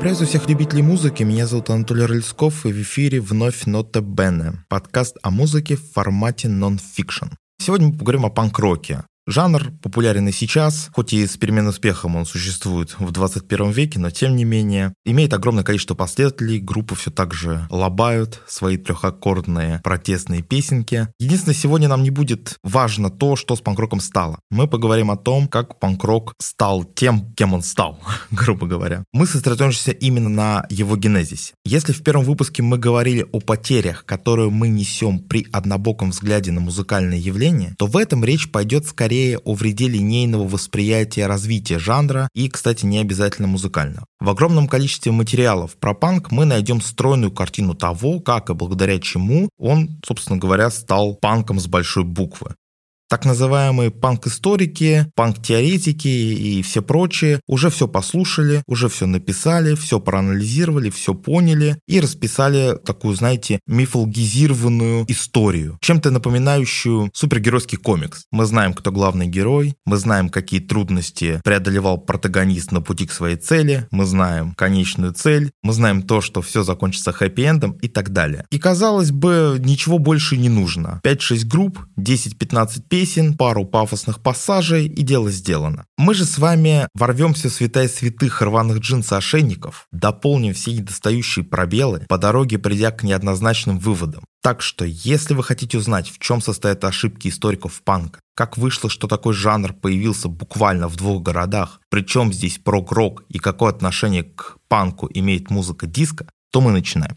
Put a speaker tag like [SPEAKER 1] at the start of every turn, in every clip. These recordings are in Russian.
[SPEAKER 1] Приветствую всех любителей музыки. Меня зовут Анатолий Рыльсков, и в эфире вновь Нота Бене, подкаст о музыке в формате нон-фикшн. Сегодня мы поговорим о панк-роке. Жанр популярен и сейчас, хоть и с переменным успехом он существует в 21 веке, но тем не менее имеет огромное количество последователей, группы все так же лобают свои трехаккордные протестные песенки. Единственное, сегодня нам не будет важно то, что с панкроком стало. Мы поговорим о том, как панкрок стал тем, кем он стал, грубо говоря. Мы сосредоточимся именно на его генезисе. Если в первом выпуске мы говорили о потерях, которые мы несем при однобоком взгляде на музыкальное явление, то в этом речь пойдет скорее скорее о вреде линейного восприятия развития жанра и, кстати, не обязательно музыкального. В огромном количестве материалов про панк мы найдем стройную картину того, как и благодаря чему он, собственно говоря, стал панком с большой буквы. Так называемые панк-историки, панк-теоретики и все прочие уже все послушали, уже все написали, все проанализировали, все поняли и расписали такую, знаете, мифологизированную историю, чем-то напоминающую супергеройский комикс. Мы знаем, кто главный герой, мы знаем, какие трудности преодолевал протагонист на пути к своей цели, мы знаем конечную цель, мы знаем то, что все закончится хэппи-эндом и так далее. И казалось бы, ничего больше не нужно. 5-6 групп, 10-15 песен, песен, пару пафосных пассажей и дело сделано. Мы же с вами ворвемся в святая святых рваных джинс-ошейников, дополним все недостающие пробелы, по дороге придя к неоднозначным выводам. Так что, если вы хотите узнать, в чем состоят ошибки историков панка, как вышло, что такой жанр появился буквально в двух городах, причем здесь прог-рок и какое отношение к панку имеет музыка диска, то мы начинаем.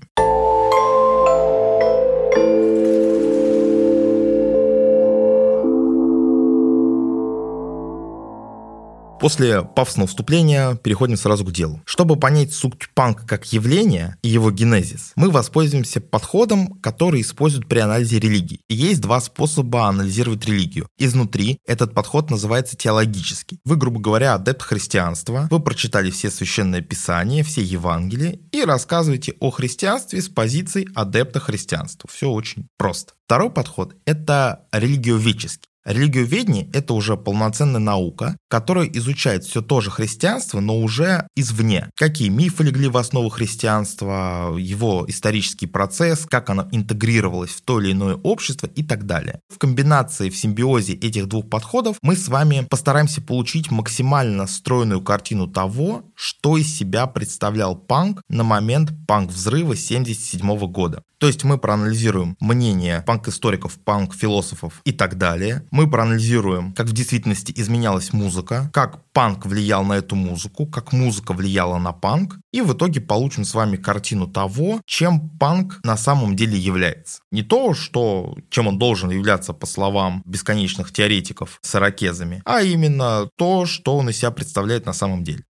[SPEAKER 1] После пафосного вступления переходим сразу к делу. Чтобы понять суть панка как явление и его генезис, мы воспользуемся подходом, который используют при анализе религий. Есть два способа анализировать религию. Изнутри этот подход называется теологический. Вы, грубо говоря, адепт христианства, вы прочитали все священные писания, все Евангелия и рассказываете о христианстве с позиции адепта христианства. Все очень просто. Второй подход – это религиоведческий. Религиоведение – это уже полноценная наука, которая изучает все то же христианство, но уже извне. Какие мифы легли в основу христианства, его исторический процесс, как оно интегрировалось в то или иное общество и так далее. В комбинации, в симбиозе этих двух подходов мы с вами постараемся получить максимально стройную картину того, что из себя представлял панк на момент панк-взрыва 1977 года. То есть мы проанализируем мнение панк-историков, панк-философов и так далее. Мы проанализируем, как в действительности изменялась музыка, как панк влиял на эту музыку, как музыка влияла на панк. И в итоге получим с вами картину того, чем панк на самом деле является. Не то, что, чем он должен являться по словам бесконечных теоретиков с ирокезами, а именно то, что он из себя представляет на самом деле.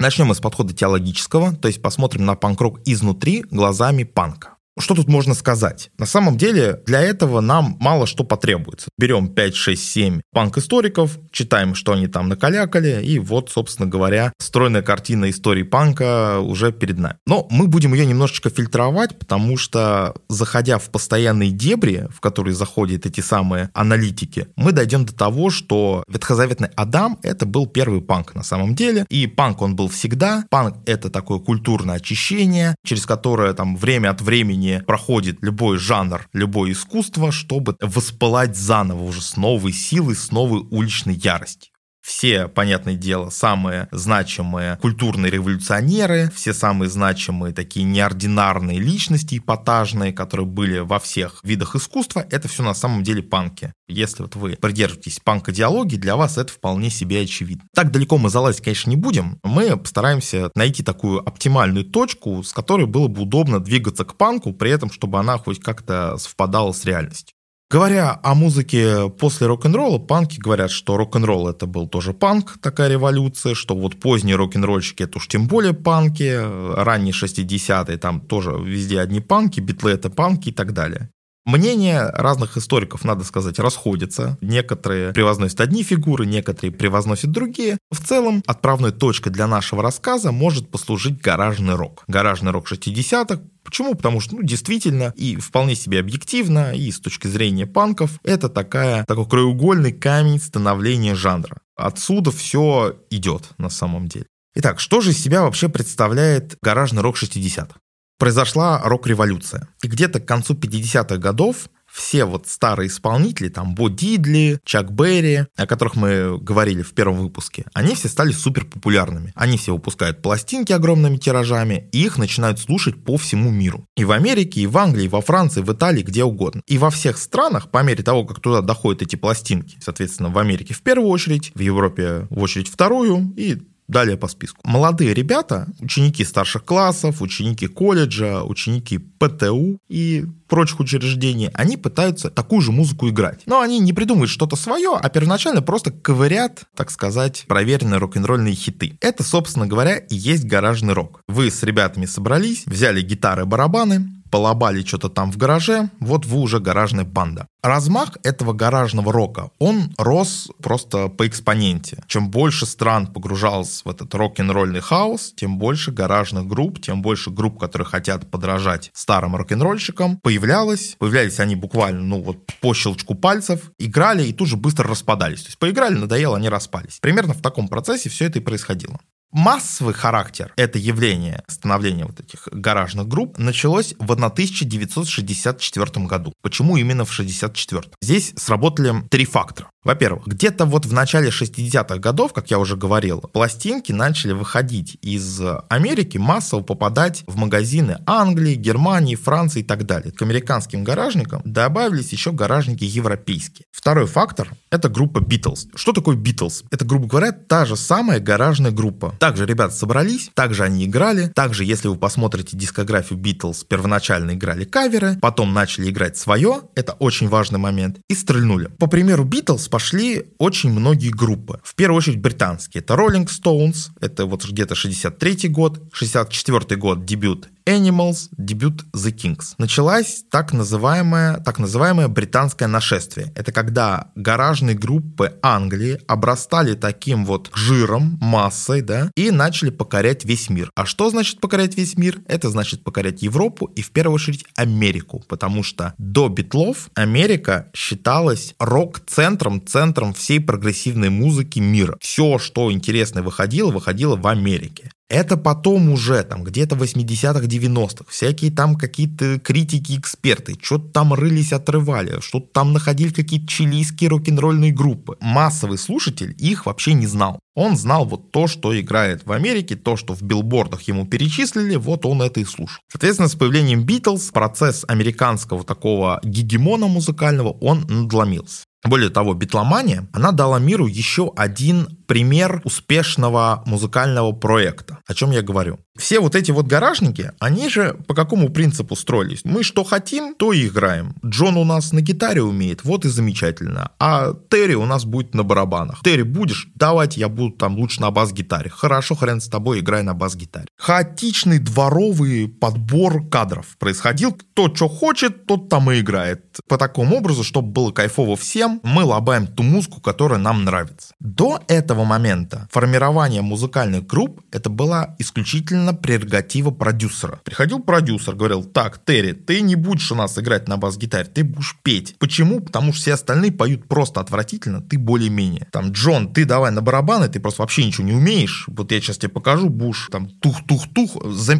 [SPEAKER 1] Начнем мы с подхода теологического, то есть посмотрим на панк-рок изнутри глазами панка. Что тут можно сказать? На самом деле для этого нам мало что потребуется. Берем 5, 6, 7 панк-историков, читаем, что они там накалякали, и вот, собственно говоря, стройная картина истории панка уже перед нами. Но мы будем ее немножечко фильтровать, потому что, заходя в постоянные дебри, в которые заходят эти самые аналитики, мы дойдем до того, что ветхозаветный Адам — это был первый панк на самом деле, и панк он был всегда. Панк — это такое культурное очищение, через которое там время от времени времени проходит любой жанр, любое искусство, чтобы воспылать заново уже с новой силой, с новой уличной яростью. Все, понятное дело, самые значимые культурные революционеры, все самые значимые такие неординарные личности эпатажные, которые были во всех видах искусства, это все на самом деле панки. Если вот вы придерживаетесь панк-идеологии, для вас это вполне себе очевидно. Так далеко мы залазить, конечно, не будем. Мы постараемся найти такую оптимальную точку, с которой было бы удобно двигаться к панку, при этом, чтобы она хоть как-то совпадала с реальностью. Говоря о музыке после рок-н-ролла, панки говорят, что рок-н-ролл это был тоже панк, такая революция, что вот поздние рок-н-ролльщики это уж тем более панки, ранние 60-е там тоже везде одни панки, битлы это панки и так далее. Мнения разных историков, надо сказать, расходятся. Некоторые превозносят одни фигуры, некоторые превозносят другие. В целом, отправной точкой для нашего рассказа может послужить гаражный рок. Гаражный рок 60-х. Почему? Потому что, ну, действительно, и вполне себе объективно, и с точки зрения панков, это такая, такой краеугольный камень становления жанра. Отсюда все идет на самом деле. Итак, что же из себя вообще представляет гаражный рок 60-х? Произошла рок-революция. И где-то к концу 50-х годов все вот старые исполнители, там Бо Дидли, Чак Берри, о которых мы говорили в первом выпуске, они все стали супер популярными. Они все выпускают пластинки огромными тиражами, и их начинают слушать по всему миру. И в Америке, и в Англии, и во Франции, в Италии, где угодно. И во всех странах, по мере того, как туда доходят эти пластинки, соответственно, в Америке в первую очередь, в Европе в очередь вторую, и Далее по списку. Молодые ребята, ученики старших классов, ученики колледжа, ученики ПТУ и прочих учреждений, они пытаются такую же музыку играть. Но они не придумывают что-то свое, а первоначально просто ковырят, так сказать, проверенные рок-н-ролльные хиты. Это, собственно говоря, и есть гаражный рок. Вы с ребятами собрались, взяли гитары, барабаны, полобали что-то там в гараже, вот вы уже гаражная банда. Размах этого гаражного рока, он рос просто по экспоненте. Чем больше стран погружалось в этот рок-н-ролльный хаос, тем больше гаражных групп, тем больше групп, которые хотят подражать старым рок-н-ролльщикам, появлялось. Появлялись они буквально, ну вот по щелчку пальцев, играли и тут же быстро распадались. То есть поиграли, надоело, они распались. Примерно в таком процессе все это и происходило. Массовый характер это явление становления вот этих гаражных групп началось в 1964 году. Почему именно в 64? Здесь сработали три фактора. Во-первых, где-то вот в начале 60-х годов, как я уже говорил, пластинки начали выходить из Америки, массово попадать в магазины Англии, Германии, Франции и так далее. К американским гаражникам добавились еще гаражники европейские. Второй фактор — это группа Beatles. Что такое Beatles? Это, грубо говоря, та же самая гаражная группа. Также ребята собрались, также они играли, также, если вы посмотрите дискографию Beatles, первоначально играли каверы, потом начали играть свое, это очень важный момент, и стрельнули. По примеру Beatles пошли очень многие группы. В первую очередь британские. Это Rolling Stones, это вот где-то 63 год, 64 год дебют Animals, дебют The Kings. Началась так называемое, так называемое британское нашествие. Это когда гаражные группы Англии обрастали таким вот жиром, массой, да, и начали покорять весь мир. А что значит покорять весь мир? Это значит покорять Европу и в первую очередь Америку, потому что до битлов Америка считалась рок-центром, центром всей прогрессивной музыки мира. Все, что интересное выходило, выходило в Америке. Это потом уже, там, где-то в 80-х, 90-х, всякие там какие-то критики, эксперты, что-то там рылись, отрывали, что-то там находили какие-то чилийские рок-н-ролльные группы. Массовый слушатель их вообще не знал. Он знал вот то, что играет в Америке, то, что в билбордах ему перечислили, вот он это и слушал. Соответственно, с появлением Битлз процесс американского такого гегемона музыкального, он надломился. Более того, битломания, она дала миру еще один пример успешного музыкального проекта. О чем я говорю? Все вот эти вот гаражники, они же по какому принципу строились? Мы что хотим, то и играем. Джон у нас на гитаре умеет, вот и замечательно. А Терри у нас будет на барабанах. Терри будешь? Давайте я буду там лучше на бас-гитаре. Хорошо, хрен с тобой, играй на бас-гитаре. Хаотичный дворовый подбор кадров происходил. Кто что хочет, тот там и играет. По такому образу, чтобы было кайфово всем, мы лобаем ту музыку, которая нам нравится. До этого момента формирование музыкальных групп это была исключительно прерогатива продюсера. Приходил продюсер, говорил, так, Терри, ты не будешь у нас играть на бас-гитаре, ты будешь петь. Почему? Потому что все остальные поют просто отвратительно, ты более-менее. Там, Джон, ты давай на барабаны, ты просто вообще ничего не умеешь. Вот я сейчас тебе покажу, будешь там тух-тух-тух,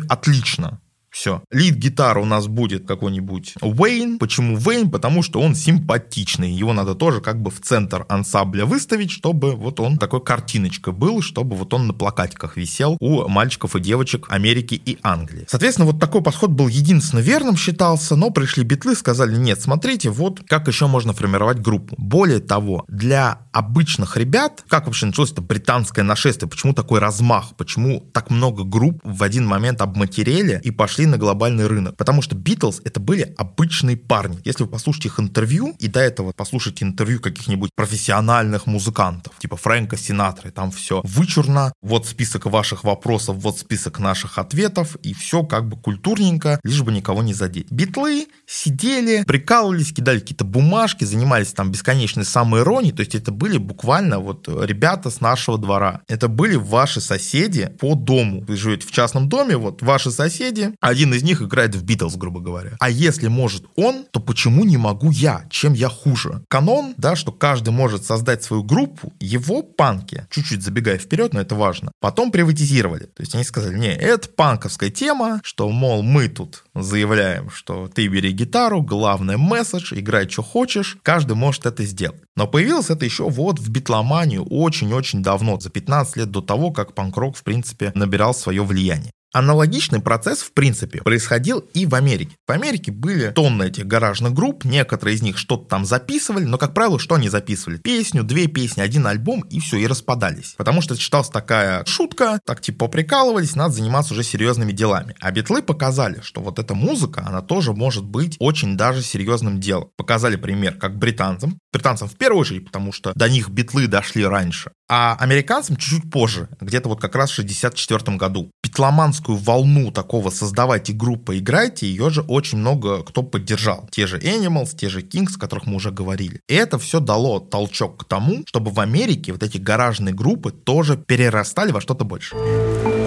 [SPEAKER 1] отлично. Все. Лид-гитара у нас будет какой-нибудь Уэйн. Почему Уэйн? Потому что он симпатичный. Его надо тоже как бы в центр ансамбля выставить, чтобы вот он такой картиночка был, чтобы вот он на плакатиках висел у мальчиков и девочек Америки и Англии. Соответственно, вот такой подход был единственно верным считался, но пришли битлы, сказали, нет, смотрите, вот как еще можно формировать группу. Более того, для обычных ребят, как вообще началось это британское нашествие, почему такой размах, почему так много групп в один момент обматерели и пошли пошли на глобальный рынок. Потому что Битлз это были обычные парни. Если вы послушаете их интервью, и до этого послушайте интервью каких-нибудь профессиональных музыкантов, типа Фрэнка Синатры, там все вычурно, вот список ваших вопросов, вот список наших ответов, и все как бы культурненько, лишь бы никого не задеть. Битлы сидели, прикалывались, кидали какие-то бумажки, занимались там бесконечной самоиронией, то есть это были буквально вот ребята с нашего двора. Это были ваши соседи по дому. Вы живете в частном доме, вот ваши соседи, один из них играет в Битлз, грубо говоря. А если может он, то почему не могу я? Чем я хуже? Канон, да, что каждый может создать свою группу, его панки, чуть-чуть забегая вперед, но это важно, потом приватизировали. То есть они сказали, не, это панковская тема, что, мол, мы тут заявляем, что ты бери гитару, главное месседж, играй, что хочешь, каждый может это сделать. Но появилось это еще вот в битломанию очень-очень давно, за 15 лет до того, как панк-рок, в принципе, набирал свое влияние. Аналогичный процесс, в принципе, происходил и в Америке. В Америке были тонны этих гаражных групп, некоторые из них что-то там записывали, но, как правило, что они записывали? Песню, две песни, один альбом, и все, и распадались. Потому что это считалась такая шутка, так типа прикалывались, надо заниматься уже серьезными делами. А битлы показали, что вот эта музыка, она тоже может быть очень даже серьезным делом. Показали пример, как британцам. Британцам в первую очередь, потому что до них битлы дошли раньше. А американцам чуть-чуть позже, где-то вот как раз в 64 году. Битломанскую волну такого создавайте группы, играйте, ее же очень много кто поддержал. Те же Animals, те же Kings, о которых мы уже говорили. И это все дало толчок к тому, чтобы в Америке вот эти гаражные группы тоже перерастали во что-то большее.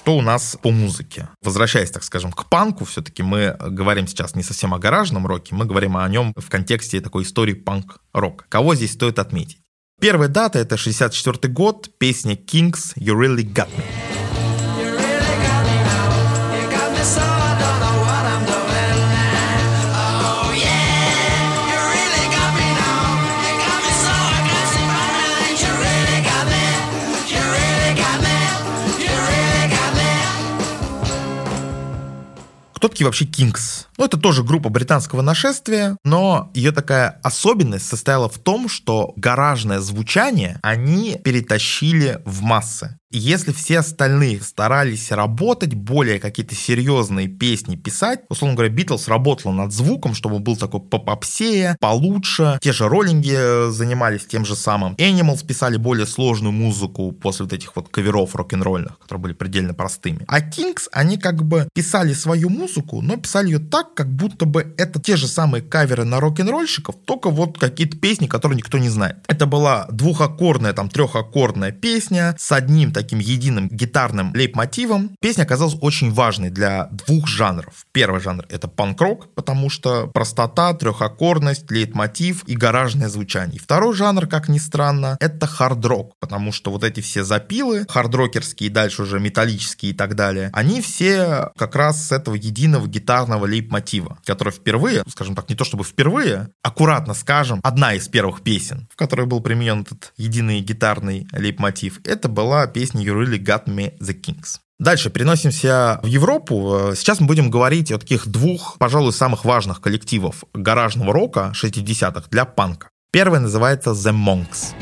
[SPEAKER 1] Что у нас по музыке. Возвращаясь, так скажем, к панку, все-таки мы говорим сейчас не совсем о гаражном роке, мы говорим о нем в контексте такой истории панк-рока. Кого здесь стоит отметить? Первая дата — это 64 год, песня Kings «You Really Got Me». Кто такие вообще Kings? Ну, это тоже группа британского нашествия, но ее такая особенность состояла в том, что гаражное звучание они перетащили в массы. Если все остальные старались работать, более какие-то серьезные песни писать, условно говоря, Битлз работала над звуком, чтобы был такой попопсея, получше. Те же роллинги занимались тем же самым. Animals писали более сложную музыку после вот этих вот каверов рок-н-ролльных, которые были предельно простыми. А Kings, они как бы писали свою музыку, но писали ее так, как будто бы это те же самые каверы на рок-н-ролльщиков, только вот какие-то песни, которые никто не знает. Это была двухаккордная, там, трехаккордная песня с одним таким единым гитарным лейб-мотивом. Песня оказалась очень важной для двух жанров. Первый жанр — это панк-рок, потому что простота, трехаккордность, лейб-мотив и гаражное звучание. Второй жанр, как ни странно, это хард-рок, потому что вот эти все запилы, хард-рокерские, дальше уже металлические и так далее, они все как раз с этого единого гитарного лейб-мотива, который впервые, скажем так, не то чтобы впервые, аккуратно скажем, одна из первых песен, в которой был применен этот единый гитарный лейб-мотив, это была песня You Really Got Me The Kings. Дальше переносимся в Европу. Сейчас мы будем говорить о таких двух, пожалуй, самых важных коллективов гаражного рока 60-х для панка. Первый называется The Monks.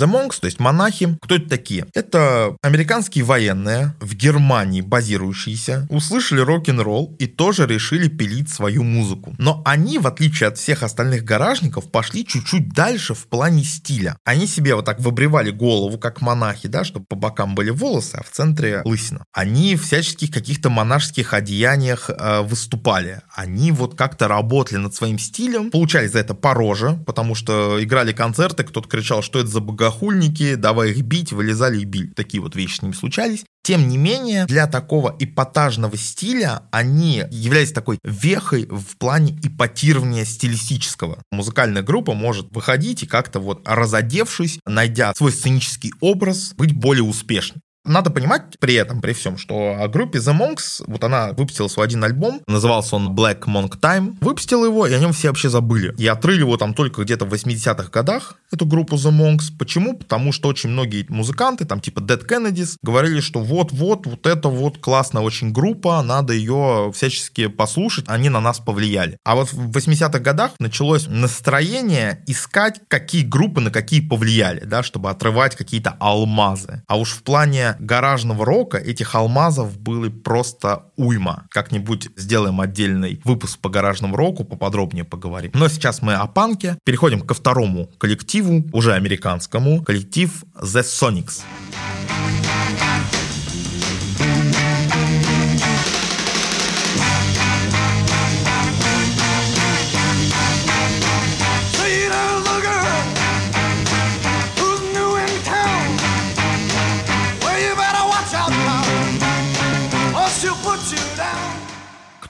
[SPEAKER 1] The Monks, то есть монахи. Кто это такие? Это американские военные в Германии базирующиеся, услышали рок-н-ролл и тоже решили пилить свою музыку. Но они, в отличие от всех остальных гаражников, пошли чуть-чуть дальше в плане стиля. Они себе вот так выбривали голову, как монахи, да, чтобы по бокам были волосы, а в центре лысина. Они в всяческих каких-то монашеских одеяниях э, выступали. Они вот как-то работали над своим стилем, получали за это по роже, потому что играли концерты, кто-то кричал, что это за богохульство, богохульники, давай их бить, вылезали и били. Такие вот вещи с ними случались. Тем не менее, для такого эпатажного стиля они являлись такой вехой в плане эпатирования стилистического. Музыкальная группа может выходить и как-то вот разодевшись, найдя свой сценический образ, быть более успешной. Надо понимать при этом, при всем, что о группе The Monks, вот она выпустила свой один альбом, назывался он Black Monk Time, выпустила его, и о нем все вообще забыли. И отрыли его там только где-то в 80-х годах, эту группу The Monks. Почему? Потому что очень многие музыканты, там типа Dead Kennedys, говорили, что вот-вот, вот это вот классная очень группа, надо ее всячески послушать, они на нас повлияли. А вот в 80-х годах началось настроение искать, какие группы на какие повлияли, да, чтобы отрывать какие-то алмазы. А уж в плане гаражного рока этих алмазов было просто уйма. Как-нибудь сделаем отдельный выпуск по гаражному року, поподробнее поговорим. Но сейчас мы о панке. Переходим ко второму коллективу, уже американскому, коллектив The Sonics.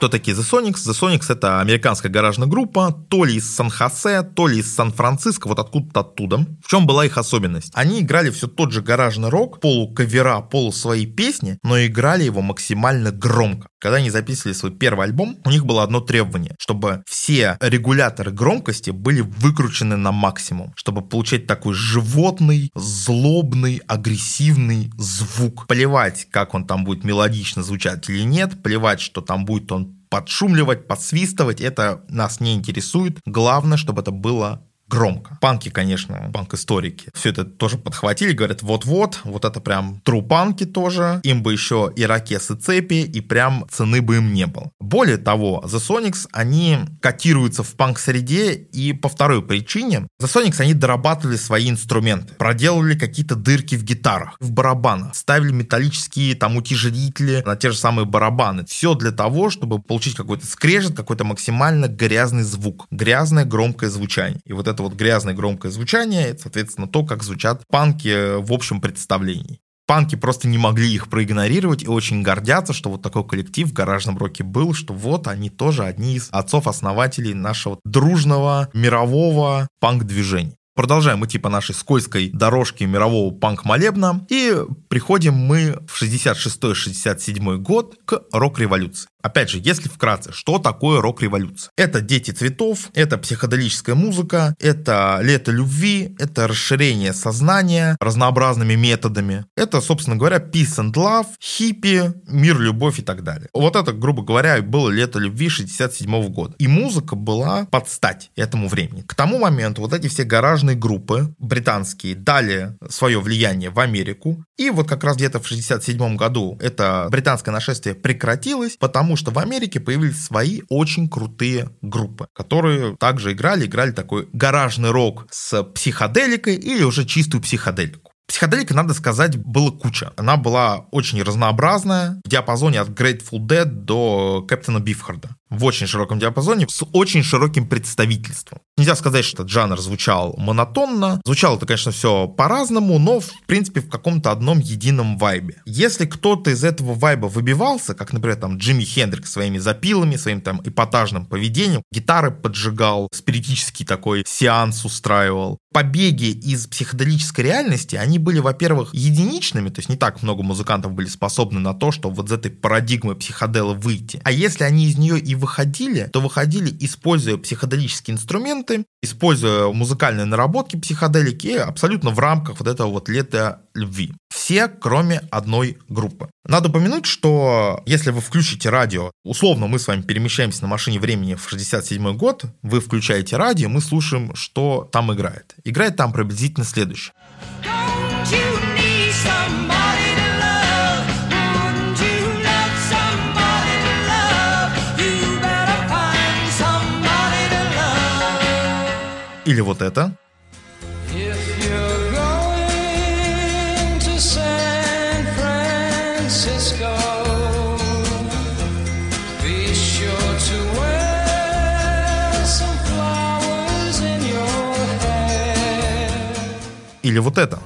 [SPEAKER 1] Кто такие The Sonics? The Sonics — это американская гаражная группа, то ли из Сан-Хосе, то ли из Сан-Франциско, вот откуда-то оттуда. В чем была их особенность? Они играли все тот же гаражный рок, полу-кавера, полу свои песни, но играли его максимально громко. Когда они записывали свой первый альбом, у них было одно требование, чтобы все регуляторы громкости были выкручены на максимум, чтобы получать такой животный, злобный, агрессивный звук. Плевать, как он там будет мелодично звучать или нет, плевать, что там будет он подшумливать, подсвистывать, это нас не интересует. Главное, чтобы это было громко. Панки, конечно, панк-историки, все это тоже подхватили, говорят, вот-вот, вот это прям трупанки тоже, им бы еще и ракесы цепи, и прям цены бы им не было. Более того, The Sonics, они котируются в панк-среде, и по второй причине, The Sonics, они дорабатывали свои инструменты, проделывали какие-то дырки в гитарах, в барабанах, ставили металлические там утяжелители на те же самые барабаны. Все для того, чтобы получить какой-то скрежет, какой-то максимально грязный звук, грязное громкое звучание. И вот это это вот грязное громкое звучание, соответственно, то, как звучат панки в общем представлении. Панки просто не могли их проигнорировать и очень гордятся, что вот такой коллектив в гаражном роке был, что вот они тоже одни из отцов-основателей нашего дружного мирового панк-движения. Продолжаем идти по нашей скользкой дорожке мирового панк-молебна и приходим мы в 66-67 год к рок-революции. Опять же, если вкратце, что такое рок-революция? Это «Дети цветов», это психоделическая музыка, это «Лето любви», это расширение сознания разнообразными методами. Это, собственно говоря, peace and love, хиппи, мир, любовь и так далее. Вот это, грубо говоря, было «Лето любви» 67 года. И музыка была под стать этому времени. К тому моменту вот эти все гаражные группы британские дали свое влияние в Америку. И вот как раз где-то в 67 году это британское нашествие прекратилось, потому потому что в Америке появились свои очень крутые группы, которые также играли, играли такой гаражный рок с психоделикой или уже чистую психоделику. Психоделика, надо сказать, было куча. Она была очень разнообразная, в диапазоне от Grateful Dead до Кэптона Бифхарда в очень широком диапазоне с очень широким представительством. Нельзя сказать, что этот жанр звучал монотонно. Звучало это, конечно, все по-разному, но, в принципе, в каком-то одном едином вайбе. Если кто-то из этого вайба выбивался, как, например, там Джимми Хендрикс своими запилами, своим там эпатажным поведением, гитары поджигал, спиритический такой сеанс устраивал, побеги из психоделической реальности, они были, во-первых, единичными, то есть не так много музыкантов были способны на то, чтобы вот из этой парадигмы психодела выйти. А если они из нее и выходили, то выходили, используя психоделические инструменты, используя музыкальные наработки психоделики, абсолютно в рамках вот этого вот лета любви. Все, кроме одной группы. Надо упомянуть, что если вы включите радио, условно мы с вами перемещаемся на машине времени в 67 год, вы включаете радио, мы слушаем, что там играет. Играет там приблизительно следующее. Или вот это. Или вот это.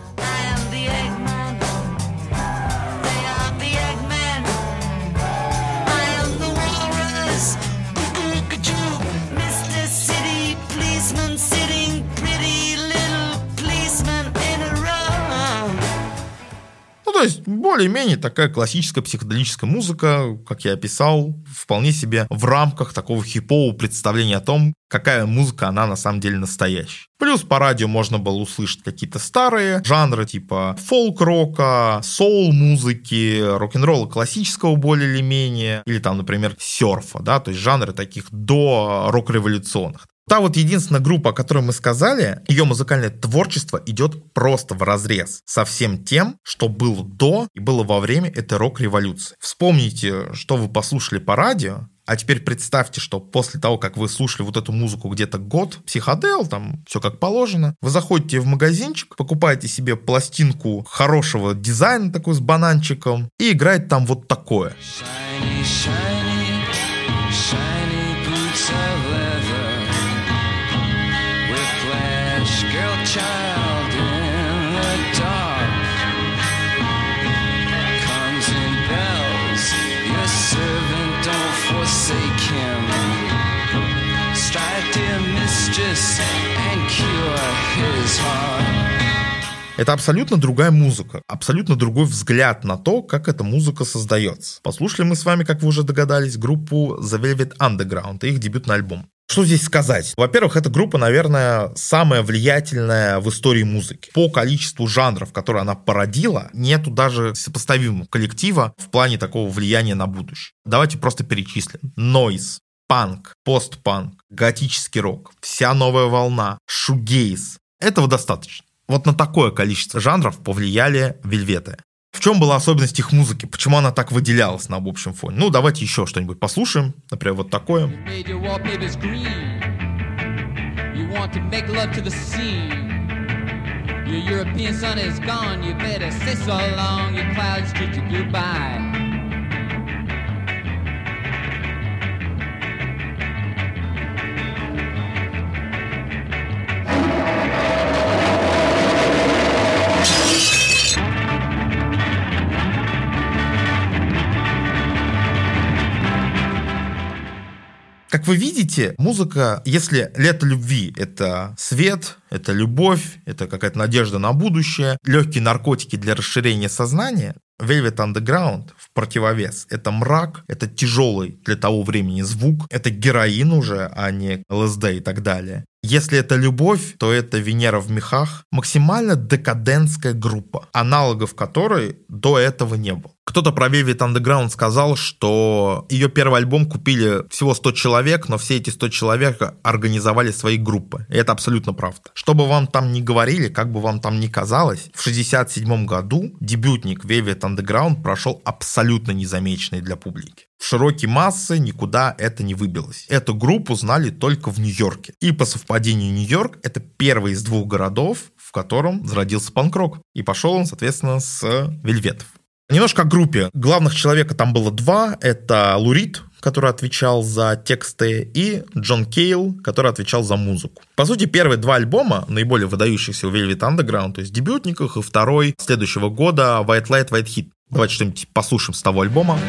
[SPEAKER 1] Есть более-менее такая классическая психоделическая музыка, как я описал, вполне себе в рамках такого хипового представления о том, какая музыка она на самом деле настоящая. Плюс по радио можно было услышать какие-то старые жанры типа фолк-рока, соул-музыки, рок-н-ролла классического более или менее, или там, например, серфа, да, то есть жанры таких до рок-революционных. Та вот единственная группа, о которой мы сказали, ее музыкальное творчество идет просто в разрез со всем тем, что было до и было во время этой рок-революции. Вспомните, что вы послушали по радио, а теперь представьте, что после того, как вы слушали вот эту музыку где-то год, психодел, там все как положено, вы заходите в магазинчик, покупаете себе пластинку хорошего дизайна такой с бананчиком и играет там вот такое. Shiny, shiny, shiny Это абсолютно другая музыка, абсолютно другой взгляд на то, как эта музыка создается. Послушали мы с вами, как вы уже догадались, группу The Velvet Underground и их дебютный альбом. Что здесь сказать? Во-первых, эта группа, наверное, самая влиятельная в истории музыки. По количеству жанров, которые она породила, нету даже сопоставимого коллектива в плане такого влияния на будущее. Давайте просто перечислим. Нойз, панк, постпанк, готический рок, вся новая волна, шугейс. Этого достаточно. Вот на такое количество жанров повлияли вельветы. В чем была особенность их музыки? Почему она так выделялась на общем фоне? Ну, давайте еще что-нибудь послушаем. Например, вот такое. Your European sun is gone, you better say so long, your clouds treat you goodbye. Как вы видите, музыка, если лето любви — это свет, это любовь, это какая-то надежда на будущее, легкие наркотики для расширения сознания, Velvet Underground в противовес. Это мрак, это тяжелый для того времени звук, это героин уже, а не ЛСД и так далее. Если это любовь, то это Венера в мехах. Максимально декадентская группа, аналогов которой до этого не было. Кто-то про Velvet Underground сказал, что ее первый альбом купили всего 100 человек, но все эти 100 человек организовали свои группы. И это абсолютно правда. Что бы вам там ни говорили, как бы вам там ни казалось, в 67 году дебютник Velvet Underground прошел абсолютно незамеченный для публики. В широкие массы никуда это не выбилось. Эту группу знали только в Нью-Йорке. И по совпадению Нью-Йорк это первый из двух городов, в котором зародился панк-рок. И пошел он, соответственно, с Вельветов. Немножко о группе. Главных человека там было два. Это Лурид, который отвечал за тексты, и Джон Кейл, который отвечал за музыку. По сути, первые два альбома, наиболее выдающихся у Velvet Underground, то есть дебютниках, и второй следующего года White Light, White Hit. Давайте что-нибудь послушаем с того альбома.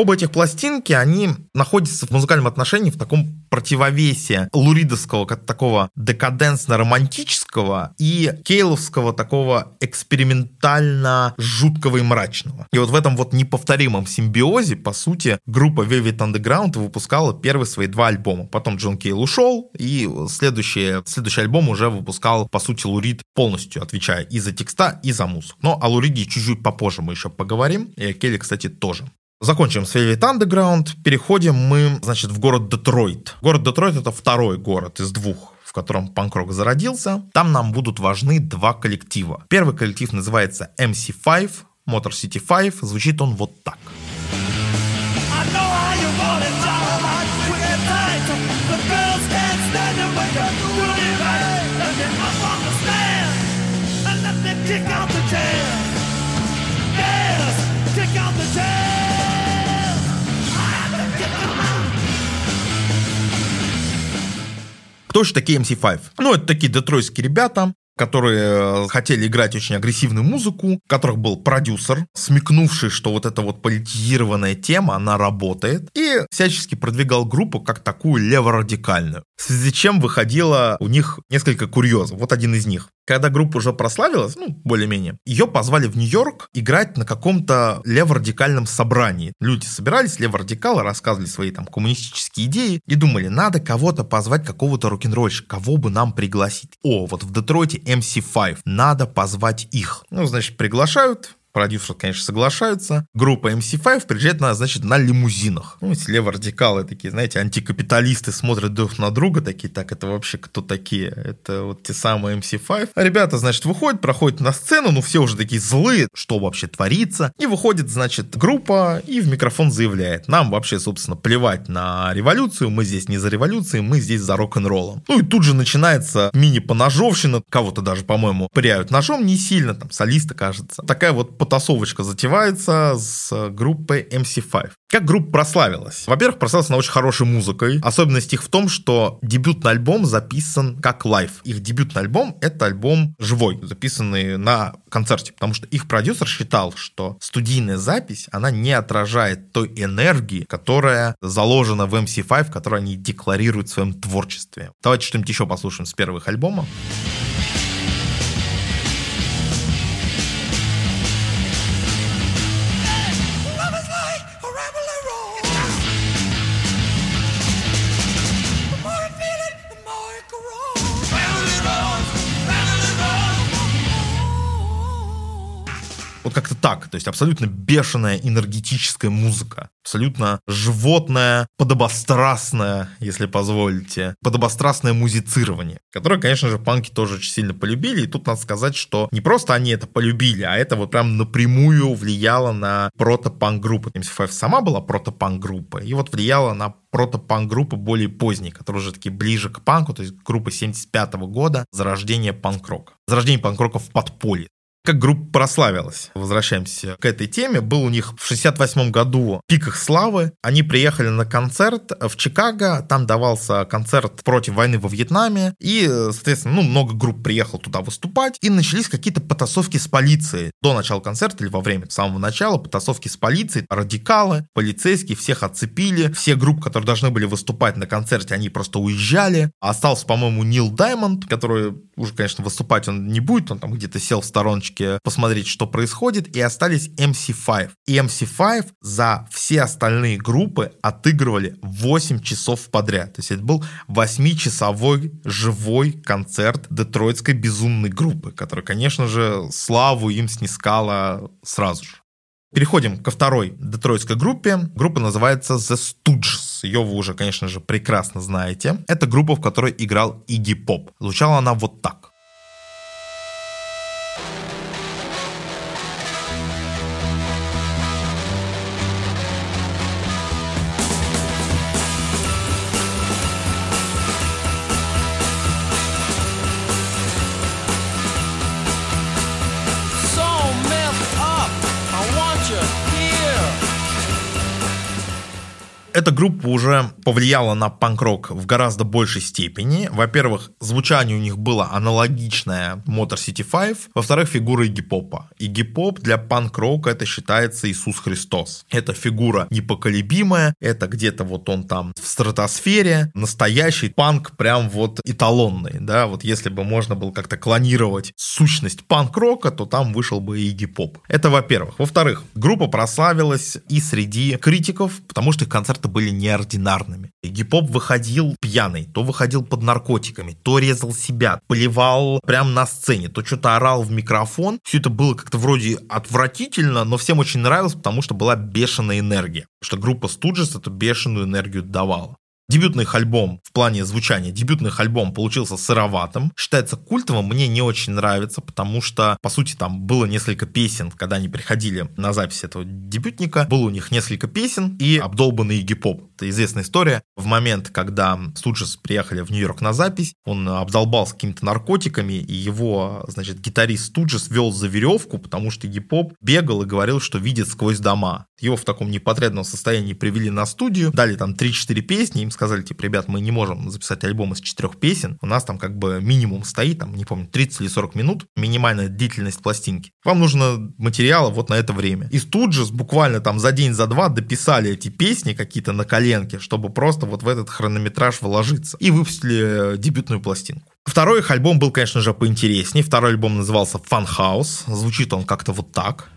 [SPEAKER 1] Оба этих пластинки, они находятся в музыкальном отношении в таком противовесе луридовского, как такого декаденсно-романтического и кейловского такого экспериментально-жуткого и мрачного. И вот в этом вот неповторимом симбиозе, по сути, группа Velvet Underground выпускала первые свои два альбома. Потом Джон Кейл ушел, и следующий, следующий альбом уже выпускал, по сути, Лурид полностью, отвечая и за текста, и за музыку. Но о Луриде чуть-чуть попозже мы еще поговорим, и о Келли, кстати, тоже. Закончим с Velvet Underground. Переходим мы, значит, в город Детройт. Город Детройт это второй город из двух в котором панк-рок зародился. Там нам будут важны два коллектива. Первый коллектив называется MC5, Motor City 5. Звучит он вот так. Кто же такие MC5? Ну, это такие детройтские ребята, которые хотели играть очень агрессивную музыку, у которых был продюсер, смекнувший, что вот эта вот политизированная тема, она работает, и всячески продвигал группу как такую леворадикальную. В связи с чем выходило у них несколько курьезов. Вот один из них. Когда группа уже прославилась, ну, более-менее, ее позвали в Нью-Йорк играть на каком-то леворадикальном собрании. Люди собирались, леворадикалы, рассказывали свои там коммунистические идеи и думали, надо кого-то позвать, какого-то рок-н-ролльщика, кого бы нам пригласить. О, вот в Детройте MC5, надо позвать их. Ну, значит, приглашают, Продюсеры, конечно, соглашаются. Группа MC5 приезжает, на, значит, на лимузинах. Ну, эти леворадикалы такие, знаете, антикапиталисты смотрят друг на друга, такие, так, это вообще кто такие? Это вот те самые MC5. А ребята, значит, выходят, проходят на сцену, ну, все уже такие злые, что вообще творится. И выходит, значит, группа и в микрофон заявляет, нам вообще, собственно, плевать на революцию, мы здесь не за революцией, мы здесь за рок-н-роллом. Ну, и тут же начинается мини-поножовщина, кого-то даже, по-моему, пыряют ножом не сильно, там, солиста, кажется. Такая вот потасовочка затевается с группой MC5. Как группа прославилась? Во-первых, прославилась она очень хорошей музыкой. Особенность их в том, что дебютный альбом записан как live. Их дебютный альбом — это альбом живой, записанный на концерте, потому что их продюсер считал, что студийная запись, она не отражает той энергии, которая заложена в MC5, которую они декларируют в своем творчестве. Давайте что-нибудь еще послушаем с первых альбомов. Вот как-то так. То есть абсолютно бешеная энергетическая музыка. Абсолютно животное, подобострастное, если позволите, подобострастное музицирование, которое, конечно же, панки тоже очень сильно полюбили. И тут надо сказать, что не просто они это полюбили, а это вот прям напрямую влияло на прото-панк-группу. MC5 сама была прото-панк-группа, и вот влияло на прото-панк-группы более поздние, которые уже такие ближе к панку, то есть группа 75 -го года, зарождение панк-рока. Зарождение панк-рока в подполье. Как группа прославилась? Возвращаемся к этой теме. Был у них в 68 году пик их славы. Они приехали на концерт в Чикаго. Там давался концерт против войны во Вьетнаме. И, соответственно, ну, много групп приехало туда выступать. И начались какие-то потасовки с полицией. До начала концерта или во время самого начала потасовки с полицией. Радикалы, полицейские, всех отцепили. Все группы, которые должны были выступать на концерте, они просто уезжали. Остался, по-моему, Нил Даймонд, который уже, конечно, выступать он не будет. Он там где-то сел в стороночке посмотреть, что происходит, и остались MC5. И MC5 за все остальные группы отыгрывали 8 часов подряд. То есть это был 8-часовой живой концерт детройтской безумной группы, которая, конечно же, славу им снискала сразу же. Переходим ко второй детройтской группе. Группа называется The Stooges. Ее вы уже, конечно же, прекрасно знаете. Это группа, в которой играл Игги Поп. Звучала она вот так. Эта группа уже повлияла на панк-рок в гораздо большей степени. Во-первых, звучание у них было аналогичное Motor City 5. Во-вторых, фигура Игги Попа. Игги Поп для панк-рока это считается Иисус Христос. Это фигура непоколебимая, это где-то вот он там в стратосфере, настоящий панк прям вот эталонный, да, вот если бы можно было как-то клонировать сущность панк-рока, то там вышел бы Игги Поп. Это во-первых. Во-вторых, группа прославилась и среди критиков, потому что их концерт концерты были неординарными. Гип-поп выходил пьяный, то выходил под наркотиками, то резал себя, поливал прямо на сцене, то что-то орал в микрофон. Все это было как-то вроде отвратительно, но всем очень нравилось, потому что была бешеная энергия. Потому что группа Stooges эту бешеную энергию давала. Дебютный их альбом в плане звучания, дебютный их альбом получился сыроватым, считается культовым, мне не очень нравится, потому что, по сути, там было несколько песен, когда они приходили на запись этого дебютника, было у них несколько песен и обдолбанный гип-поп. Это известная история. В момент, когда Студжес приехали в Нью-Йорк на запись, он обдолбался какими-то наркотиками, и его, значит, гитарист Студжес вел за веревку, потому что гип-поп бегал и говорил, что видит сквозь дома. Его в таком непотребном состоянии привели на студию, дали там 3-4 песни, им сказали, сказали, типа, ребят, мы не можем записать альбом из четырех песен, у нас там как бы минимум стоит, там, не помню, 30 или 40 минут, минимальная длительность пластинки. Вам нужно материала вот на это время. И тут же буквально там за день, за два дописали эти песни какие-то на коленке, чтобы просто вот в этот хронометраж вложиться. И выпустили дебютную пластинку. Второй их альбом был, конечно же, поинтереснее. Второй альбом назывался Fun House. Звучит он как-то вот так.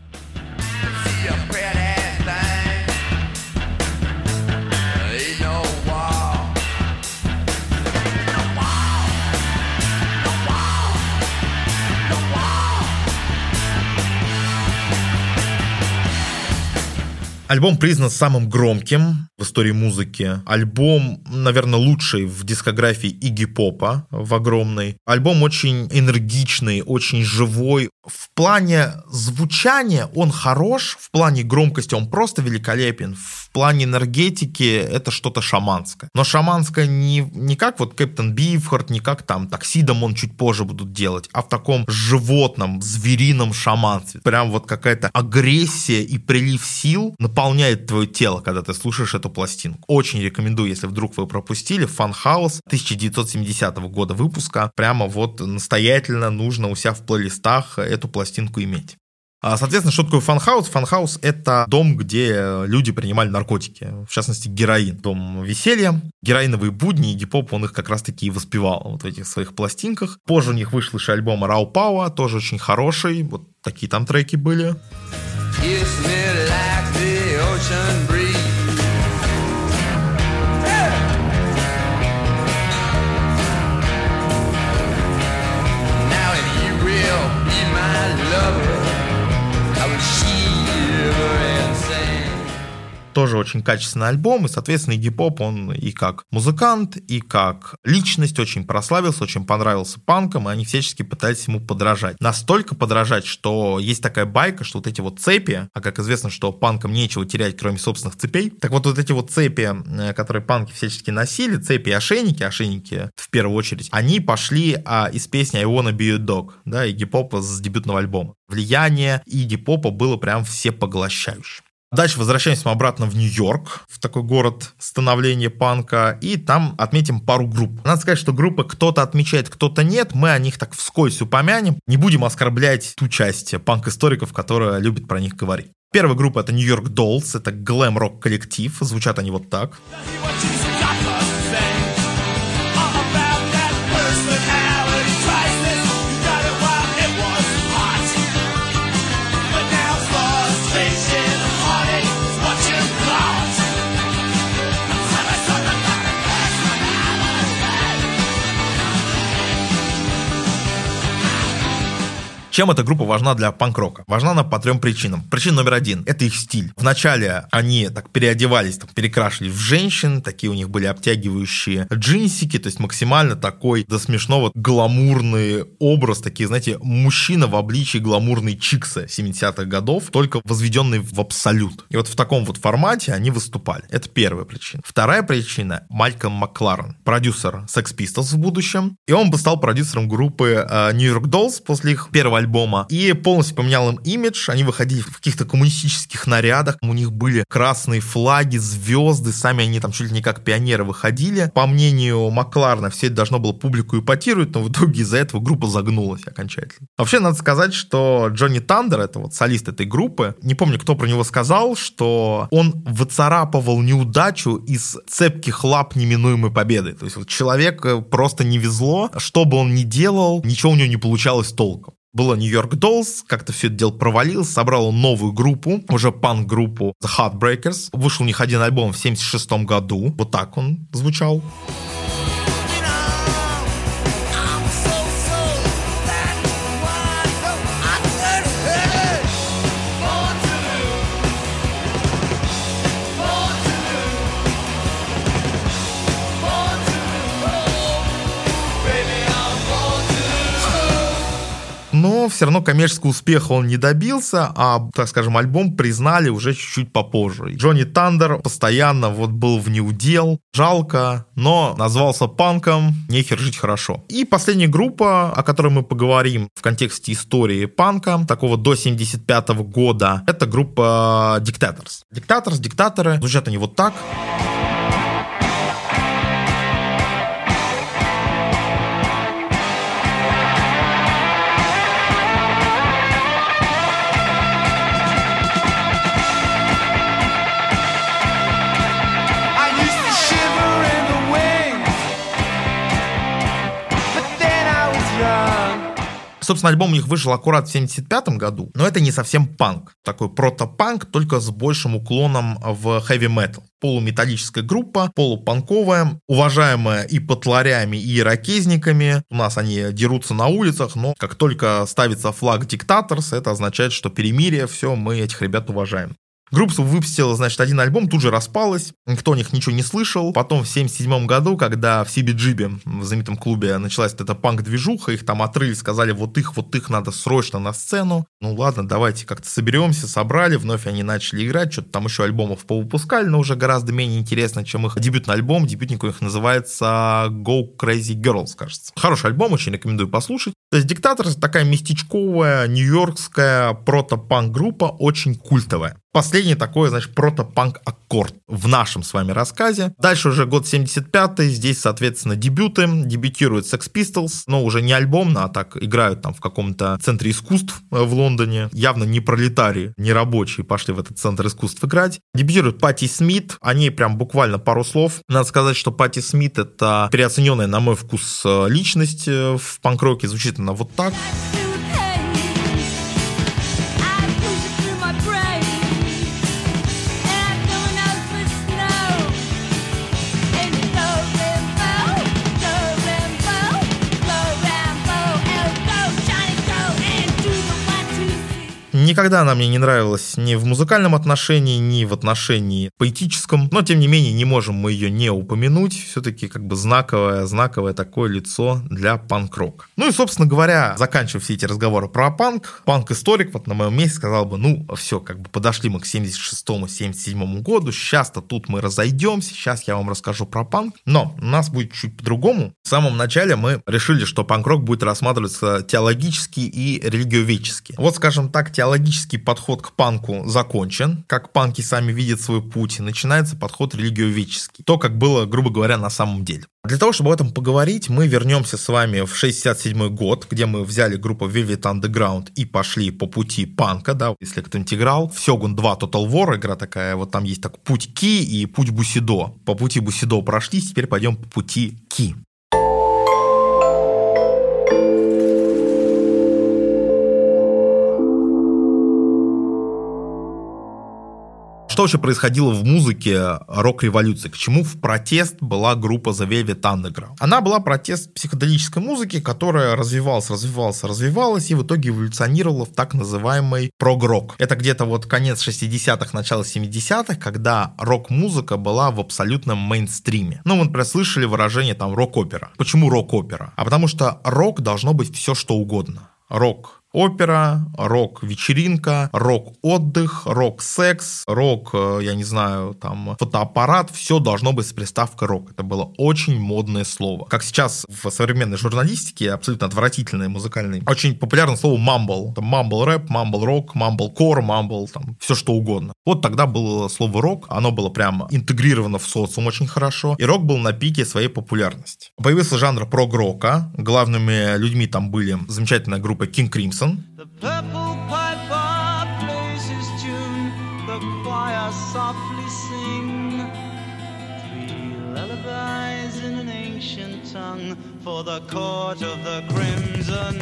[SPEAKER 1] Альбом признан самым громким в истории музыки. Альбом, наверное, лучший в дискографии Игги Попа, в огромной. Альбом очень энергичный, очень живой. В плане звучания он хорош, в плане громкости он просто великолепен. В плане энергетики это что-то шаманское. Но шаманское не, не как вот Кэптон Бифхард, не как там таксидом он чуть позже будут делать, а в таком животном, зверином шаманстве. Прям вот какая-то агрессия и прилив сил наполняет твое тело, когда ты слушаешь эту пластинку. Очень рекомендую, если вдруг вы пропустили, Fun House 1970 года выпуска. Прямо вот настоятельно нужно у себя в плейлистах эту пластинку иметь. А, соответственно, что такое Fun House? Fun House — это дом, где люди принимали наркотики, в частности, героин. Дом веселья, героиновые будни, и Игги Поп их как раз-таки и воспевал вот в этих своих пластинках. Позже у них вышел еще альбом Raw Power, тоже очень хороший, вот такие там треки были. Kiss me like the ocean тоже очень качественный альбом, и, соответственно, Игги Поп, он и как музыкант, и как личность очень прославился, очень понравился панкам, и они всячески пытались ему подражать. Настолько подражать, что есть такая байка, что вот эти вот цепи, а как известно, что панкам нечего терять, кроме собственных цепей, так вот вот эти вот цепи, э, которые панки всячески носили, цепи и ошейники, ошейники в первую очередь, они пошли а, из песни I Wanna Be Your Dog, да, Игги Попа с дебютного альбома. Влияние Игги Попа было прям всепоглощающим. Дальше возвращаемся мы обратно в Нью-Йорк, в такой город становления панка, и там отметим пару групп. Надо сказать, что группы кто-то отмечает, кто-то нет, мы о них так вскользь упомянем, не будем оскорблять ту часть панк-историков, которая любит про них говорить. Первая группа это Нью-Йорк Dolls, это глэм-рок коллектив, звучат они вот так. Чем эта группа важна для панк-рока? Важна она по трем причинам. Причина номер один – это их стиль. Вначале они так переодевались, так перекрашивались в женщин, такие у них были обтягивающие джинсики, то есть максимально такой до смешного гламурный образ, такие, знаете, мужчина в обличии гламурной чикса 70-х годов, только возведенный в абсолют. И вот в таком вот формате они выступали. Это первая причина. Вторая причина – Мальком Макларен, продюсер Sex Pistols в будущем. И он бы стал продюсером группы New York Dolls после их первого альбома. И полностью поменял им имидж. Они выходили в каких-то коммунистических нарядах. У них были красные флаги, звезды. Сами они там чуть ли не как пионеры выходили. По мнению Макларна, все это должно было публику ипотировать, но в итоге из-за этого группа загнулась окончательно. Вообще, надо сказать, что Джонни Тандер, это вот солист этой группы, не помню, кто про него сказал, что он выцарапывал неудачу из цепких лап неминуемой победы. То есть вот человек э, просто не везло, что бы он ни делал, ничего у него не получалось толком было Нью-Йорк Dolls, как-то все это дело провалилось, собрал новую группу, уже панк-группу The Heartbreakers. Вышел у них один альбом в 76 году, вот так он звучал. Все равно коммерческого успеха он не добился, а, так скажем, альбом признали уже чуть-чуть попозже. Джонни Тандер постоянно вот был в неудел, жалко, но назвался панком, нехер жить хорошо. И последняя группа, о которой мы поговорим в контексте истории панка, такого до 75 -го года, это группа Dictators. Dictators, диктаторы, звучат они вот так. Собственно, альбом у них вышел аккурат в 75 году, но это не совсем панк. Такой прото-панк, только с большим уклоном в хэви-метал. Полуметаллическая группа, полупанковая, уважаемая и потларями, и ирокезниками. У нас они дерутся на улицах, но как только ставится флаг диктаторс, это означает, что перемирие, все, мы этих ребят уважаем. Группа выпустила, значит, один альбом, тут же распалась, никто о них ничего не слышал. Потом в 77 году, когда в CBGB, в знаменитом клубе, началась эта панк-движуха, их там отрыли, сказали, вот их, вот их надо срочно на сцену. Ну ладно, давайте как-то соберемся, собрали, вновь они начали играть, что-то там еще альбомов повыпускали, но уже гораздо менее интересно, чем их дебютный альбом. Дебютник у них называется Go Crazy Girls, кажется. Хороший альбом, очень рекомендую послушать. То есть Диктатор такая местечковая, нью-йоркская прото-панк группа, очень культовая. Последний такой, значит, прото-панк аккорд в нашем с вами рассказе. Дальше уже год 75-й, здесь, соответственно, дебюты. Дебютирует Sex Pistols, но уже не альбомно, а так играют там в каком-то центре искусств э, в Лондоне. Явно не пролетарии, не рабочие пошли в этот центр искусств играть. Дебютирует Пати Смит, о ней прям буквально пару слов. Надо сказать, что Пати Смит это переоцененная, на мой вкус, э, личность э, в панк-роке. Звучит она вот так. Никогда она мне не нравилась ни в музыкальном отношении, ни в отношении поэтическом, но тем не менее не можем мы ее не упомянуть. Все-таки как бы знаковое, знаковое такое лицо для панк-рок. Ну и, собственно говоря, заканчивая все эти разговоры про панк, панк-историк вот на моем месте сказал бы, ну все, как бы подошли мы к 76-77 году, сейчас-то тут мы разойдемся, сейчас я вам расскажу про панк, но у нас будет чуть по-другому. В самом начале мы решили, что панк-рок будет рассматриваться теологически и религиоведчески. Вот, скажем так, теологически теологический подход к панку закончен, как панки сами видят свой путь, начинается подход религиоведческий. То, как было, грубо говоря, на самом деле. Для того, чтобы об этом поговорить, мы вернемся с вами в 67 год, где мы взяли группу Velvet Underground и пошли по пути панка, да, если кто-нибудь играл. В Сёгун 2 Total War игра такая, вот там есть так путь Ки и путь Бусидо. По пути Бусидо прошлись, теперь пойдем по пути Ки. Что вообще происходило в музыке рок-революции? К чему в протест была группа The Velvet Underground? Она была протест психоделической музыки, которая развивалась, развивалась, развивалась и в итоге эволюционировала в так называемый прог-рок. Это где-то вот конец 60-х, начало 70-х, когда рок-музыка была в абсолютном мейнстриме. Ну, вы, например, слышали выражение там рок-опера. Почему рок-опера? А потому что рок должно быть все, что угодно. Рок опера, рок-вечеринка, рок-отдых, рок-секс, рок, э, я не знаю, там, фотоаппарат, все должно быть с приставкой рок. Это было очень модное слово. Как сейчас в современной журналистике, абсолютно отвратительное музыкальное, очень популярное слово мамбл. Мамбл рэп, мамбл рок, мамбл кор, мамбл, там, все что угодно. Вот тогда было слово рок, оно было прямо интегрировано в социум очень хорошо, и рок был на пике своей популярности. Появился жанр прог-рока, главными людьми там были замечательная группа King Crimson, For the court of the crimson.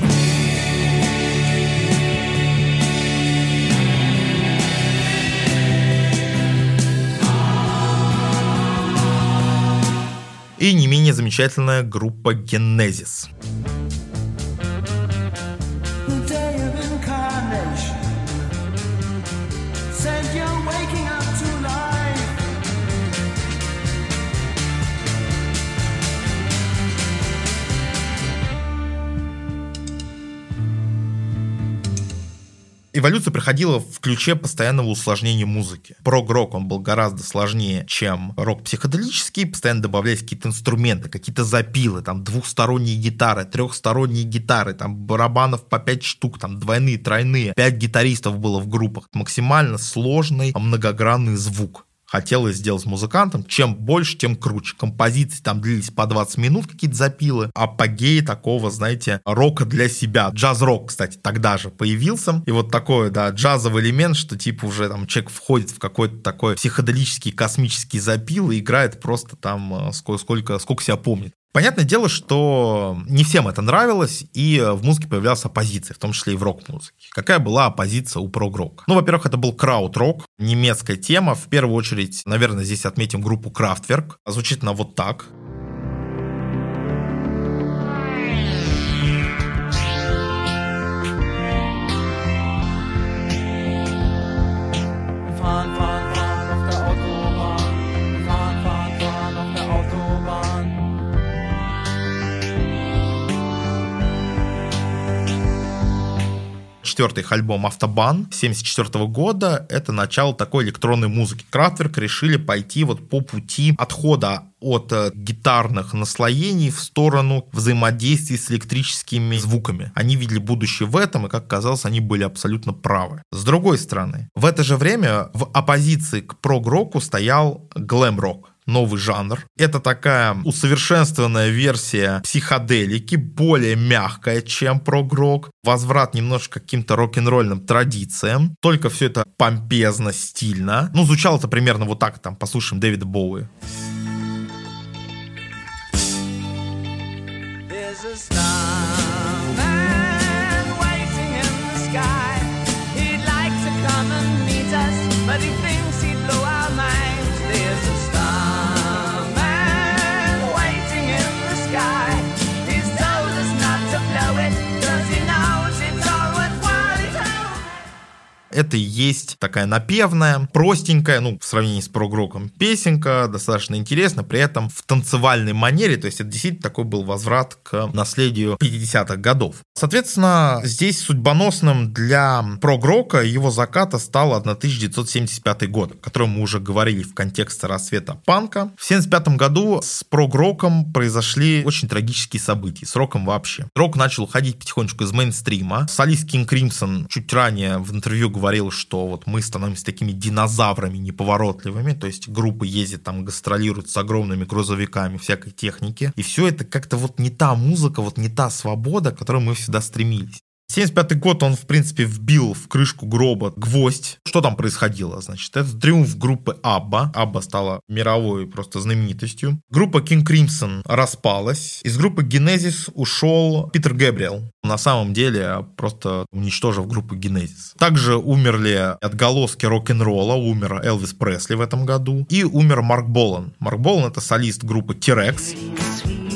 [SPEAKER 1] И не менее замечательная группа Genesis. Эволюция проходила в ключе постоянного усложнения музыки. Прог-рок, он был гораздо сложнее, чем рок-психоделический, постоянно добавлялись какие-то инструменты, какие-то запилы, там двухсторонние гитары, трехсторонние гитары, там барабанов по пять штук, там двойные, тройные. Пять гитаристов было в группах. Максимально сложный, многогранный звук хотелось сделать музыкантом. Чем больше, тем круче. Композиции там длились по 20 минут, какие-то запилы. Апогей такого, знаете, рока для себя. Джаз-рок, кстати, тогда же появился. И вот такой, да, джазовый элемент, что типа уже там человек входит в какой-то такой психоделический космический запил и играет просто там э, сколько, сколько, сколько себя помнит. Понятное дело, что не всем это нравилось, и в музыке появлялась оппозиция, в том числе и в рок-музыке. Какая была оппозиция у прог-рока? Ну, во-первых, это был крауд-рок, немецкая тема. В первую очередь, наверное, здесь отметим группу Kraftwerk. Звучит она вот так. Четвертый их альбом «Автобан» 74 года. Это начало такой электронной музыки. Кратверк решили пойти вот по пути отхода от э, гитарных наслоений в сторону взаимодействия с электрическими звуками. Они видели будущее в этом, и, как казалось, они были абсолютно правы. С другой стороны, в это же время в оппозиции к прог-року стоял глэм-рок новый жанр. Это такая усовершенствованная версия психоделики, более мягкая, чем прогрок. Возврат немножко к каким-то рок-н-ролльным традициям. Только все это помпезно, стильно. Ну, звучало это примерно вот так, там, послушаем Дэвида Боуи. Это и есть такая напевная, простенькая, ну, в сравнении с прогроком, песенка, достаточно интересная, при этом в танцевальной манере, то есть это действительно такой был возврат к наследию 50-х годов. Соответственно, здесь судьбоносным для прогрока его заката стал 1975 год, о котором мы уже говорили в контексте рассвета панка. В 1975 году с прогроком произошли очень трагические события, с роком вообще. Рок начал уходить потихонечку из мейнстрима. Солист Кинг Кримсон чуть ранее в интервью говорил, что вот мы становимся такими динозаврами неповоротливыми, то есть группы ездят там, гастролируют с огромными грузовиками всякой техники, и все это как-то вот не та музыка, вот не та свобода, к которой мы всегда стремились. 75 год он, в принципе, вбил в крышку гроба гвоздь. Что там происходило? Значит, это триумф группы Абба. Абба стала мировой просто знаменитостью. Группа King Crimson распалась. Из группы Genesis ушел Питер Гэбриэл. На самом деле, просто уничтожив группу Genesis. Также умерли отголоски рок-н-ролла. Умер Элвис Пресли в этом году. И умер Марк Болан. Марк Болан это солист группы T-Rex.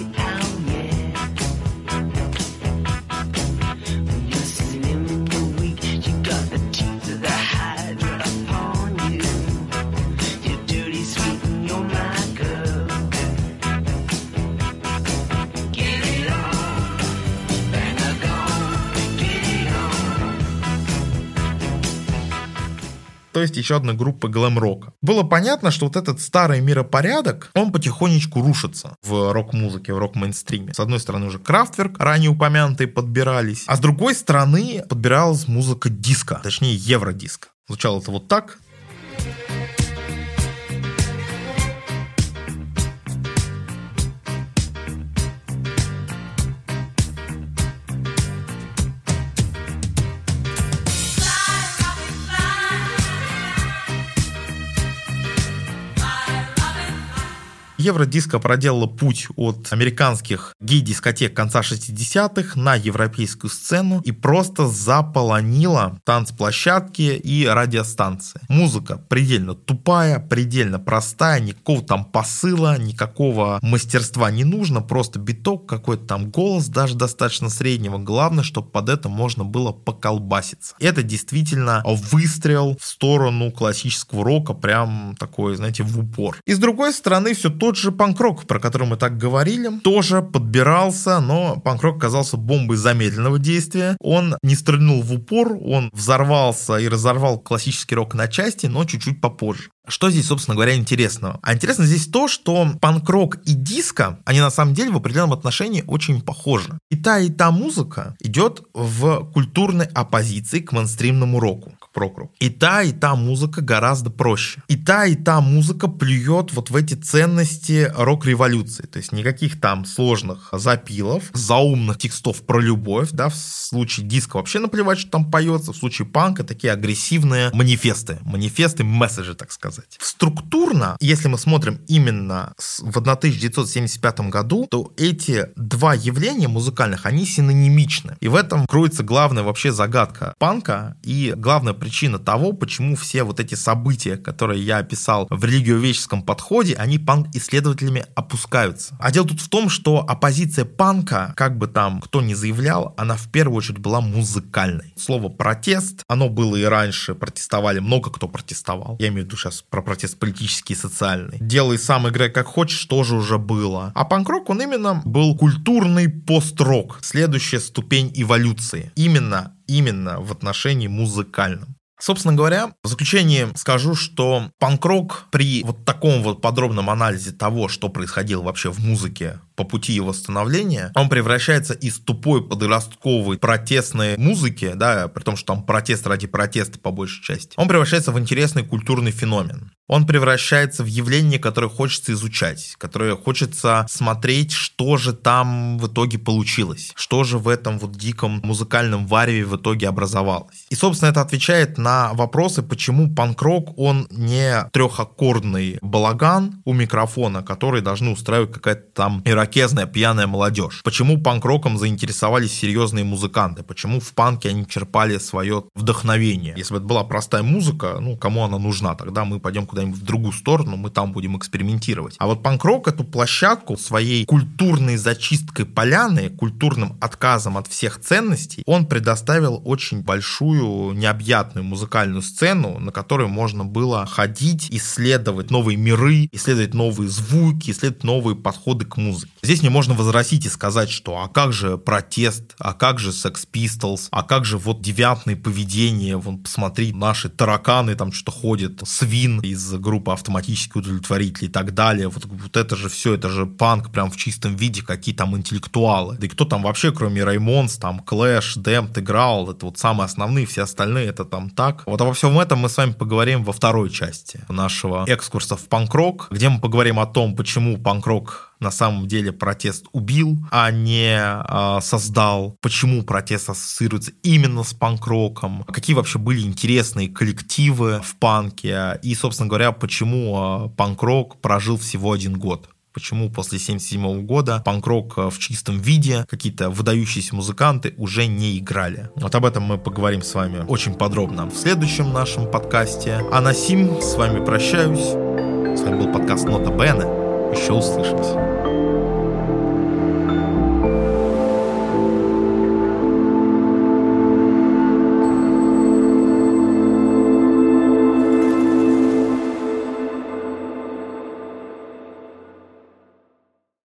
[SPEAKER 1] Есть еще одна группа глэм-рока. Было понятно, что вот этот старый миропорядок, он потихонечку рушится в рок-музыке, в рок-мейнстриме. С одной стороны уже Крафтверк, ранее упомянутые, подбирались, а с другой стороны подбиралась музыка диска, точнее евродиска. Звучало это вот так. Евродиско проделала путь от американских гей-дискотек конца 60-х на европейскую сцену и просто заполонила танцплощадки и радиостанции. Музыка предельно тупая, предельно простая, никакого там посыла, никакого мастерства не нужно, просто биток, какой-то там голос, даже достаточно среднего. Главное, чтобы под это можно было поколбаситься. Это действительно выстрел в сторону классического рока, прям такой, знаете, в упор. И с другой стороны, все тот тот же панкрок, про который мы так говорили, тоже подбирался, но панкрок оказался бомбой замедленного действия. Он не стрельнул в упор, он взорвался и разорвал классический рок на части, но чуть-чуть попозже. Что здесь, собственно говоря, интересного? А интересно здесь то, что панк-рок и диско, они на самом деле в определенном отношении очень похожи. И та, и та музыка идет в культурной оппозиции к мейнстримному року прокру. И та, и та музыка гораздо проще. И та, и та музыка плюет вот в эти ценности рок-революции. То есть никаких там сложных запилов, заумных текстов про любовь, да, в случае диска вообще наплевать, что там поется, в случае панка такие агрессивные манифесты, манифесты, месседжи, так сказать. Структурно, если мы смотрим именно в 1975 году, то эти два явления музыкальных, они синонимичны. И в этом кроется главная вообще загадка панка и главная причина того, почему все вот эти события, которые я описал в религиоведческом подходе, они панк-исследователями опускаются. А дело тут в том, что оппозиция панка, как бы там кто ни заявлял, она в первую очередь была музыкальной. Слово «протест», оно было и раньше, протестовали, много кто протестовал. Я имею в виду сейчас про протест политический и социальный. Делай сам, играй как хочешь, тоже уже было. А панк-рок, он именно был культурный пост-рок. Следующая ступень эволюции. Именно именно в отношении музыкальном. Собственно говоря, в заключение скажу, что панк-рок при вот таком вот подробном анализе того, что происходило вообще в музыке по пути его становления, он превращается из тупой подростковой протестной музыки, да, при том, что там протест ради протеста по большей части, он превращается в интересный культурный феномен. Он превращается в явление, которое хочется изучать, которое хочется смотреть, что же там в итоге получилось, что же в этом вот диком музыкальном вареве в итоге образовалось. И, собственно, это отвечает на вопросы, почему панк-рок, он не трехаккордный балаган у микрофона, который должны устраивать какая-то там ирокезная пьяная молодежь. Почему панк-роком заинтересовались серьезные музыканты, почему в панке они черпали свое вдохновение. Если бы это была простая музыка, ну, кому она нужна, тогда мы пойдем куда-нибудь в другую сторону, мы там будем экспериментировать. А вот панк-рок эту площадку своей культурной зачисткой поляны, культурным отказом от всех ценностей, он предоставил очень большую, необъятную музыкальную сцену, на которой можно было ходить, исследовать новые миры, исследовать новые звуки, исследовать новые подходы к музыке. Здесь мне можно возразить и сказать, что а как же протест, а как же Sex Pistols, а как же вот девятное поведение, вон посмотри, наши тараканы там что-то ходят, свин из группы автоматических удовлетворителей и так далее. Вот, вот это же все, это же панк прям в чистом виде, какие там интеллектуалы. Да и кто там вообще, кроме Раймонс, там Клэш, Дэмт играл, это вот самые основные, все остальные это там так. Вот обо всем этом мы с вами поговорим во второй части нашего экскурса в панк-рок, где мы поговорим о том, почему панк-рок на самом деле протест убил, а не э, создал, почему протест ассоциируется именно с панк-роком, какие вообще были интересные коллективы в панке, и, собственно говоря, почему э, панк-рок прожил всего один год. Почему после 1977 года панк-рок в чистом виде, какие-то выдающиеся музыканты уже не играли. Вот об этом мы поговорим с вами очень подробно в следующем нашем подкасте. А на сим с вами прощаюсь. С вами был подкаст Нота Бена. Еще услышимся.